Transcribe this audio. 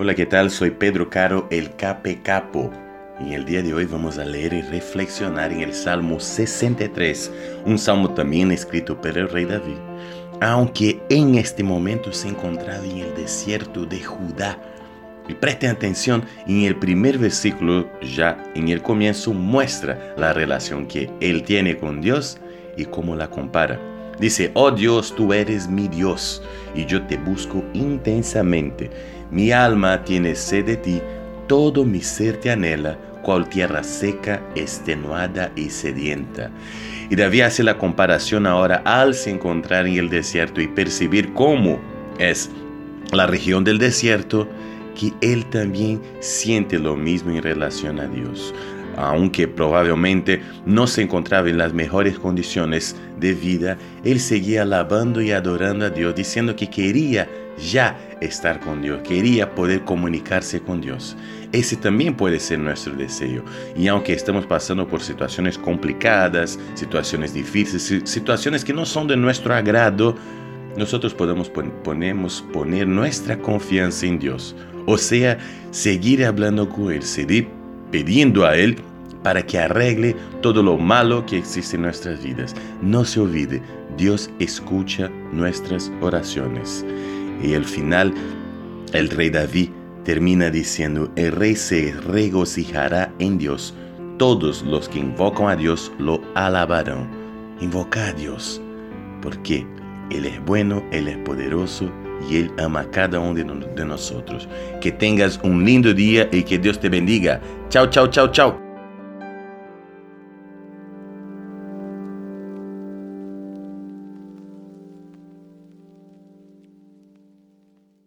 Hola, ¿qué tal? Soy Pedro Caro, el Cape Capo. Y el día de hoy vamos a leer y reflexionar en el Salmo 63, un salmo también escrito por el rey David, aunque en este momento se encontraba en el desierto de Judá. Y presten atención, en el primer versículo, ya en el comienzo, muestra la relación que él tiene con Dios y cómo la compara. Dice, oh Dios, tú eres mi Dios y yo te busco intensamente. Mi alma tiene sed de ti, todo mi ser te anhela, cual tierra seca, extenuada y sedienta. Y David hace la comparación ahora al se encontrar en el desierto y percibir cómo es la región del desierto, que él también siente lo mismo en relación a Dios aunque probablemente no se encontraba en las mejores condiciones de vida, él seguía alabando y adorando a Dios, diciendo que quería ya estar con Dios, quería poder comunicarse con Dios. Ese también puede ser nuestro deseo. Y aunque estamos pasando por situaciones complicadas, situaciones difíciles, situaciones que no son de nuestro agrado, nosotros podemos ponemos poner nuestra confianza en Dios. O sea, seguir hablando con Él, seguir pidiendo a Él para que arregle todo lo malo que existe en nuestras vidas. No se olvide, Dios escucha nuestras oraciones. Y al final, el rey David termina diciendo, el rey se regocijará en Dios. Todos los que invocan a Dios lo alabarán. Invoca a Dios, porque Él es bueno, Él es poderoso y Él ama a cada uno de nosotros. Que tengas un lindo día y que Dios te bendiga. Chao, chao, chao, chao.